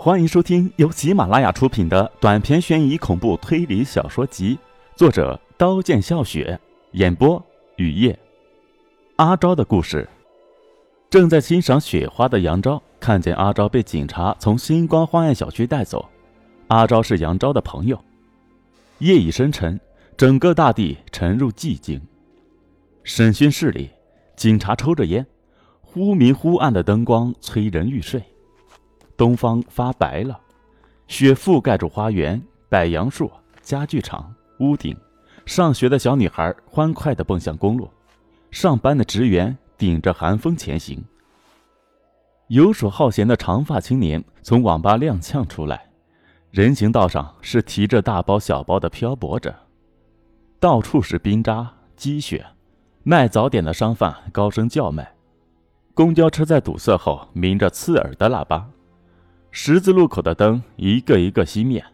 欢迎收听由喜马拉雅出品的短篇悬疑恐怖推理小说集，作者刀剑笑雪，演播雨夜。阿昭的故事。正在欣赏雪花的杨昭看见阿昭被警察从星光花苑小区带走。阿昭是杨昭的朋友。夜已深沉，整个大地沉入寂静。审讯室里，警察抽着烟，忽明忽暗的灯光催人欲睡。东方发白了，雪覆盖住花园、柏杨树、家具厂、屋顶。上学的小女孩欢快地蹦向公路，上班的职员顶着寒风前行。游手好闲的长发青年从网吧踉跄出来，人行道上是提着大包小包的漂泊者，到处是冰渣积雪。卖早点的商贩高声叫卖，公交车在堵塞后鸣着刺耳的喇叭。十字路口的灯一个一个熄灭，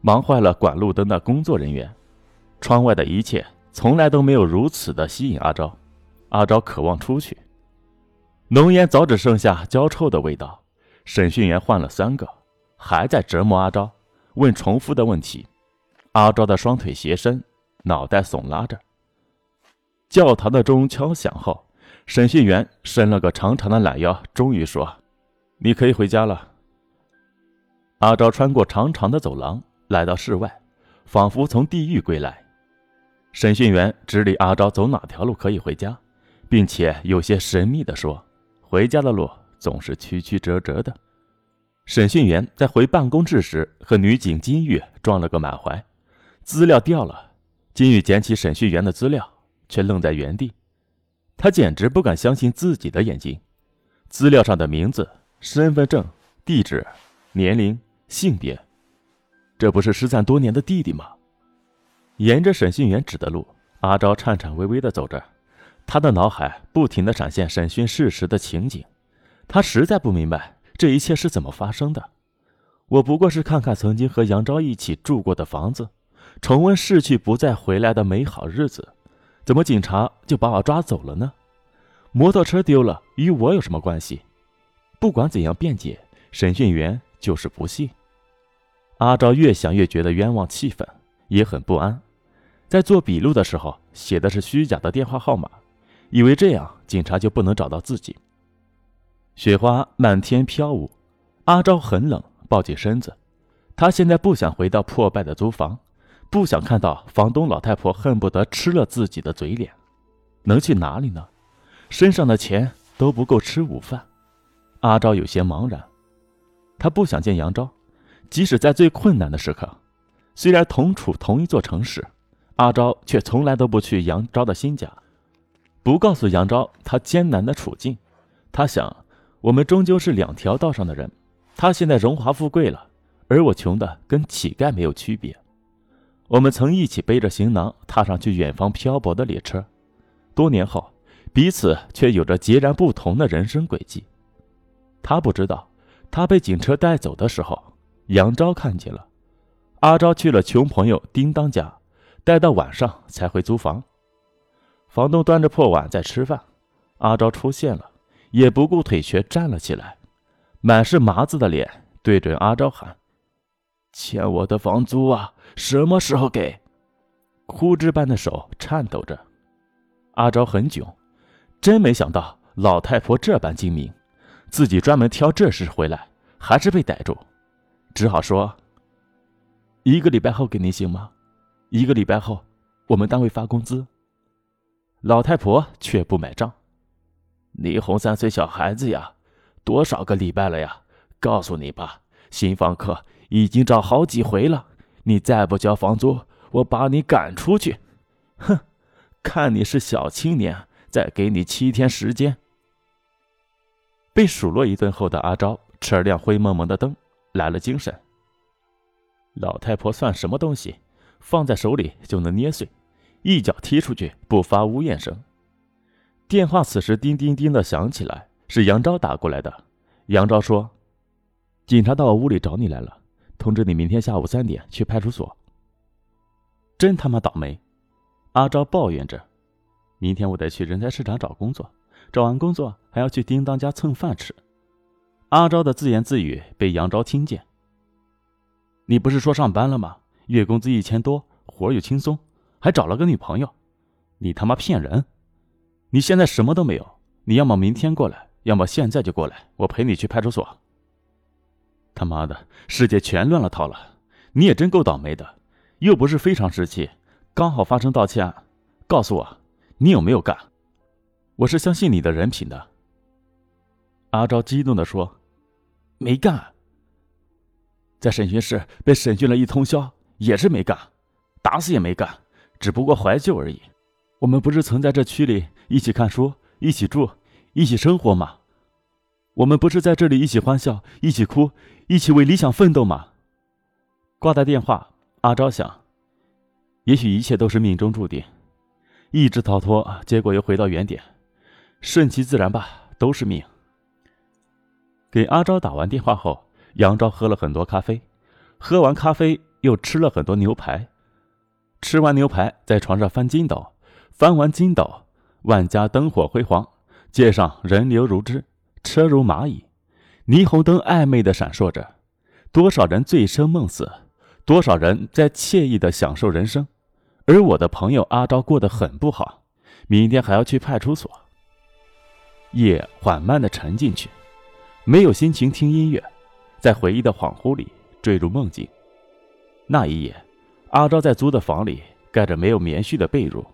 忙坏了管路灯的工作人员。窗外的一切从来都没有如此的吸引阿昭。阿昭渴望出去。浓烟早只剩下焦臭的味道。审讯员换了三个，还在折磨阿昭，问重复的问题。阿昭的双腿斜伸，脑袋耸拉着。教堂的钟敲响后，审讯员伸了个长长的懒腰，终于说：“你可以回家了。”阿昭穿过长长的走廊，来到室外，仿佛从地狱归来。审讯员指理阿昭走哪条路可以回家，并且有些神秘地说：“回家的路总是曲曲折折的。”审讯员在回办公室时和女警金玉撞了个满怀，资料掉了。金玉捡起审讯员的资料，却愣在原地，他简直不敢相信自己的眼睛。资料上的名字、身份证、地址、年龄。性别，这不是失散多年的弟弟吗？沿着审讯员指的路，阿昭颤颤巍巍地走着，他的脑海不停地闪现审讯事实的情景。他实在不明白这一切是怎么发生的。我不过是看看曾经和杨昭一起住过的房子，重温逝去不再回来的美好日子，怎么警察就把我抓走了呢？摩托车丢了，与我有什么关系？不管怎样辩解，审讯员。就是不信。阿昭越想越觉得冤枉气愤，也很不安。在做笔录的时候写的是虚假的电话号码，以为这样警察就不能找到自己。雪花漫天飘舞，阿昭很冷，抱紧身子。他现在不想回到破败的租房，不想看到房东老太婆恨不得吃了自己的嘴脸。能去哪里呢？身上的钱都不够吃午饭。阿昭有些茫然。他不想见杨昭，即使在最困难的时刻。虽然同处同一座城市，阿昭却从来都不去杨昭的新家，不告诉杨昭他艰难的处境。他想，我们终究是两条道上的人。他现在荣华富贵了，而我穷的跟乞丐没有区别。我们曾一起背着行囊踏上去远方漂泊的列车，多年后，彼此却有着截然不同的人生轨迹。他不知道。他被警车带走的时候，杨昭看见了。阿昭去了穷朋友叮当家，待到晚上才回租房。房东端着破碗在吃饭，阿昭出现了，也不顾腿瘸站了起来，满是麻子的脸对准阿昭喊：“欠我的房租啊，什么时候给？”枯枝般的手颤抖着。阿昭很囧，真没想到老太婆这般精明。自己专门挑这时回来，还是被逮住，只好说：“一个礼拜后给您行吗？一个礼拜后，我们单位发工资。”老太婆却不买账：“你哄三岁小孩子呀？多少个礼拜了呀？告诉你吧，新房客已经找好几回了。你再不交房租，我把你赶出去！”哼，看你是小青年，再给你七天时间。被数落一顿后的阿昭吃了亮灰蒙蒙的灯，来了精神。老太婆算什么东西？放在手里就能捏碎，一脚踢出去不发呜咽声。电话此时叮叮叮的响起来，是杨昭打过来的。杨昭说：“警察到我屋里找你来了，通知你明天下午三点去派出所。”真他妈倒霉！阿昭抱怨着：“明天我得去人才市场找工作。”找完工作还要去叮当家蹭饭吃，阿昭的自言自语被杨昭听见，你不是说上班了吗？月工资一千多，活又轻松，还找了个女朋友，你他妈骗人！你现在什么都没有，你要么明天过来，要么现在就过来，我陪你去派出所。他妈的，世界全乱了套了！你也真够倒霉的，又不是非常时期，刚好发生盗窃案。告诉我，你有没有干？我是相信你的人品的。阿昭激动的说：“没干。在审讯室被审讯了一通宵，也是没干，打死也没干，只不过怀旧而已。我们不是曾在这区里一起看书、一起住、一起生活吗？我们不是在这里一起欢笑、一起哭、一起为理想奋斗吗？”挂断电话，阿昭想，也许一切都是命中注定，一直逃脱，结果又回到原点，顺其自然吧，都是命。给阿昭打完电话后，杨昭喝了很多咖啡，喝完咖啡又吃了很多牛排，吃完牛排在床上翻筋斗，翻完筋斗，万家灯火辉煌，街上人流如织，车如蚂蚁，霓虹灯暧昧的闪烁着，多少人醉生梦死。多少人在惬意的享受人生，而我的朋友阿昭过得很不好，明天还要去派出所。夜缓慢的沉进去，没有心情听音乐，在回忆的恍惚里坠入梦境。那一夜，阿昭在租的房里盖着没有棉絮的被褥，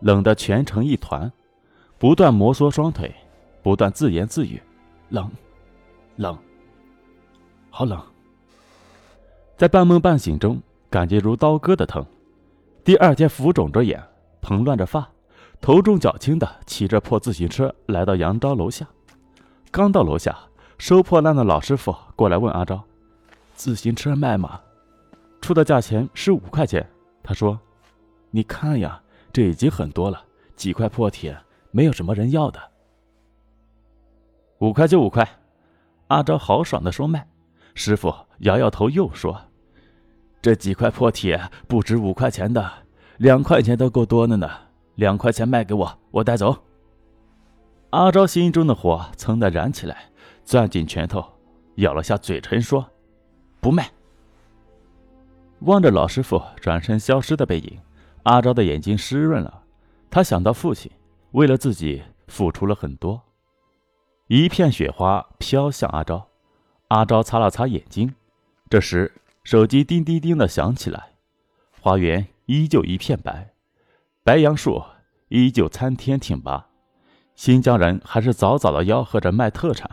冷得蜷成一团，不断摩挲双腿，不断自言自语：“冷，冷，好冷。”在半梦半醒中，感觉如刀割的疼。第二天浮肿着眼，蓬乱着发，头重脚轻的骑着破自行车来到杨昭楼下。刚到楼下，收破烂的老师傅过来问阿昭：“自行车卖吗？”出的价钱是五块钱。他说：“你看呀，这已经很多了，几块破铁，没有什么人要的。”五块就五块，阿昭豪爽的说卖。师傅摇摇头，又说。这几块破铁不值五块钱的，两块钱都够多的呢。两块钱卖给我，我带走。阿昭心中的火噌的燃起来，攥紧拳头，咬了下嘴唇，说：“不卖。”望着老师傅转身消失的背影，阿昭的眼睛湿润了。他想到父亲为了自己付出了很多。一片雪花飘向阿昭，阿昭擦了擦眼睛。这时。手机叮叮叮的响起来，花园依旧一片白，白杨树依旧参天挺拔。新疆人还是早早的吆喝着卖特产，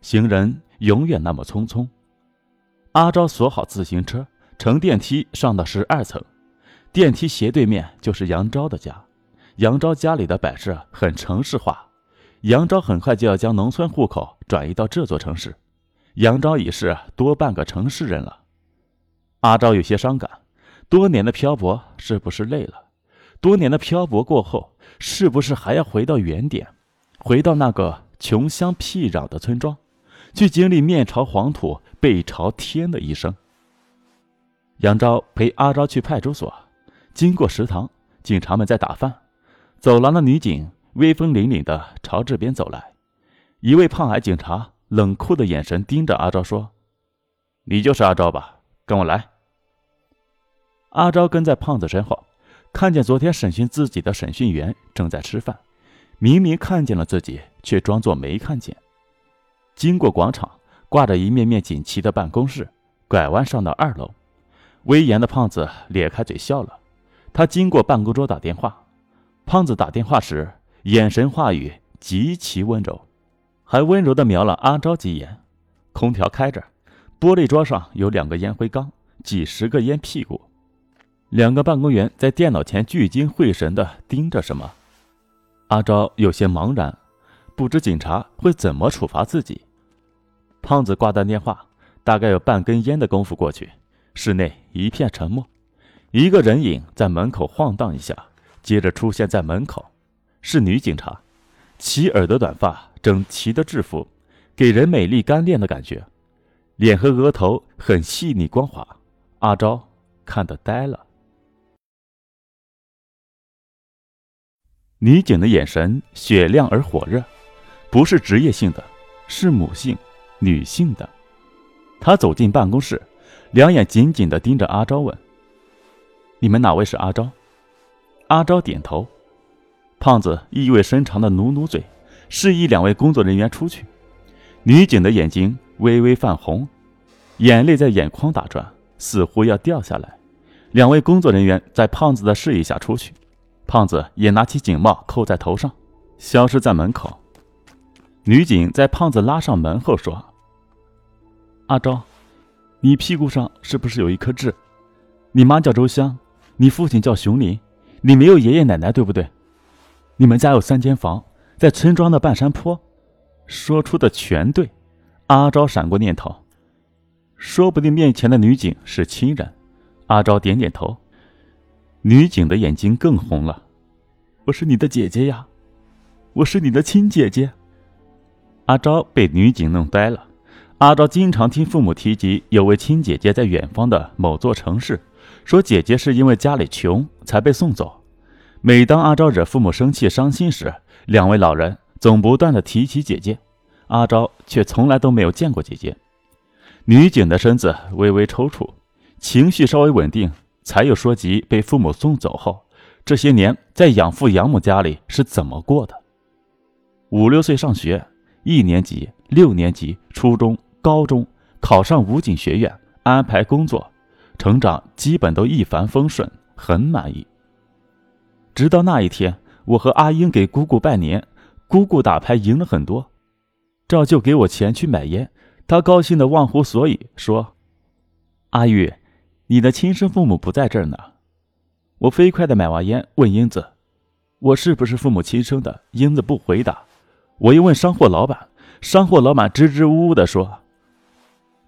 行人永远那么匆匆。阿昭锁好自行车，乘电梯上到十二层，电梯斜对面就是杨昭的家。杨昭家里的摆设很城市化，杨昭很快就要将农村户口转移到这座城市，杨昭已是多半个城市人了。阿昭有些伤感，多年的漂泊是不是累了？多年的漂泊过后，是不是还要回到原点，回到那个穷乡僻壤的村庄，去经历面朝黄土背朝天的一生？杨昭陪阿昭去派出所，经过食堂，警察们在打饭，走廊的女警威风凛凛的朝这边走来，一位胖矮警察冷酷的眼神盯着阿昭说：“你就是阿昭吧？跟我来。”阿昭跟在胖子身后，看见昨天审讯自己的审讯员正在吃饭，明明看见了自己，却装作没看见。经过广场挂着一面面锦旗的办公室，拐弯上到二楼，威严的胖子咧开嘴笑了。他经过办公桌打电话，胖子打电话时眼神话语极其温柔，还温柔地瞄了阿昭几眼。空调开着，玻璃桌上有两个烟灰缸，几十个烟屁股。两个办公员在电脑前聚精会神地盯着什么，阿昭有些茫然，不知警察会怎么处罚自己。胖子挂断电话，大概有半根烟的功夫过去，室内一片沉默。一个人影在门口晃荡一下，接着出现在门口，是女警察，齐耳的短发，整齐的制服，给人美丽干练的感觉，脸和额头很细腻光滑。阿昭看得呆了。女警的眼神雪亮而火热，不是职业性的，是母性、女性的。她走进办公室，两眼紧紧地盯着阿昭问：“你们哪位是阿昭？”阿昭点头。胖子意味深长的努努嘴，示意两位工作人员出去。女警的眼睛微微泛红，眼泪在眼眶打转，似乎要掉下来。两位工作人员在胖子的示意下出去，胖子也拿起警帽扣在头上，消失在门口。女警在胖子拉上门后说：“阿昭，你屁股上是不是有一颗痣？你妈叫周香，你父亲叫熊林，你没有爷爷奶奶，对不对？”你们家有三间房，在村庄的半山坡。说出的全对。阿昭闪过念头，说不定面前的女警是亲人。阿昭点点头。女警的眼睛更红了。我是你的姐姐呀，我是你的亲姐姐。阿昭被女警弄呆了。阿昭经常听父母提及有位亲姐姐在远方的某座城市，说姐姐是因为家里穷才被送走。每当阿昭惹父母生气、伤心时，两位老人总不断的提起姐姐，阿昭却从来都没有见过姐姐。女警的身子微微抽搐，情绪稍微稳定，才有说及被父母送走后，这些年在养父养母家里是怎么过的。五六岁上学，一年级、六年级、初中、高中，考上武警学院，安排工作，成长基本都一帆风顺，很满意。直到那一天，我和阿英给姑姑拜年，姑姑打牌赢了很多，照旧给我钱去买烟。她高兴的忘乎所以，说：“阿玉，你的亲生父母不在这儿呢。”我飞快的买完烟，问英子：“我是不是父母亲生的？”英子不回答。我又问商货老板，商货老板支支吾吾的说：“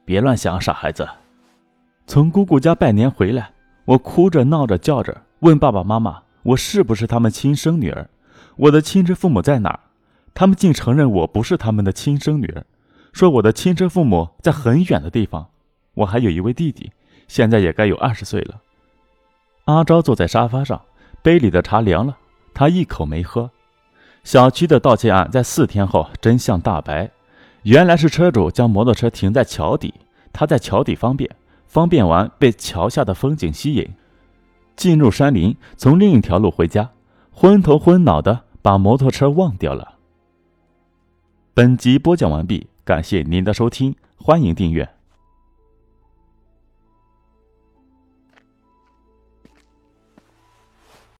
别乱想，傻孩子。”从姑姑家拜年回来，我哭着闹着叫着问爸爸妈妈。我是不是他们亲生女儿？我的亲生父母在哪儿？他们竟承认我不是他们的亲生女儿，说我的亲生父母在很远的地方。我还有一位弟弟，现在也该有二十岁了。阿昭坐在沙发上，杯里的茶凉了，他一口没喝。小区的盗窃案在四天后真相大白，原来是车主将摩托车停在桥底，他在桥底方便，方便完被桥下的风景吸引。进入山林，从另一条路回家，昏头昏脑的把摩托车忘掉了。本集播讲完毕，感谢您的收听，欢迎订阅。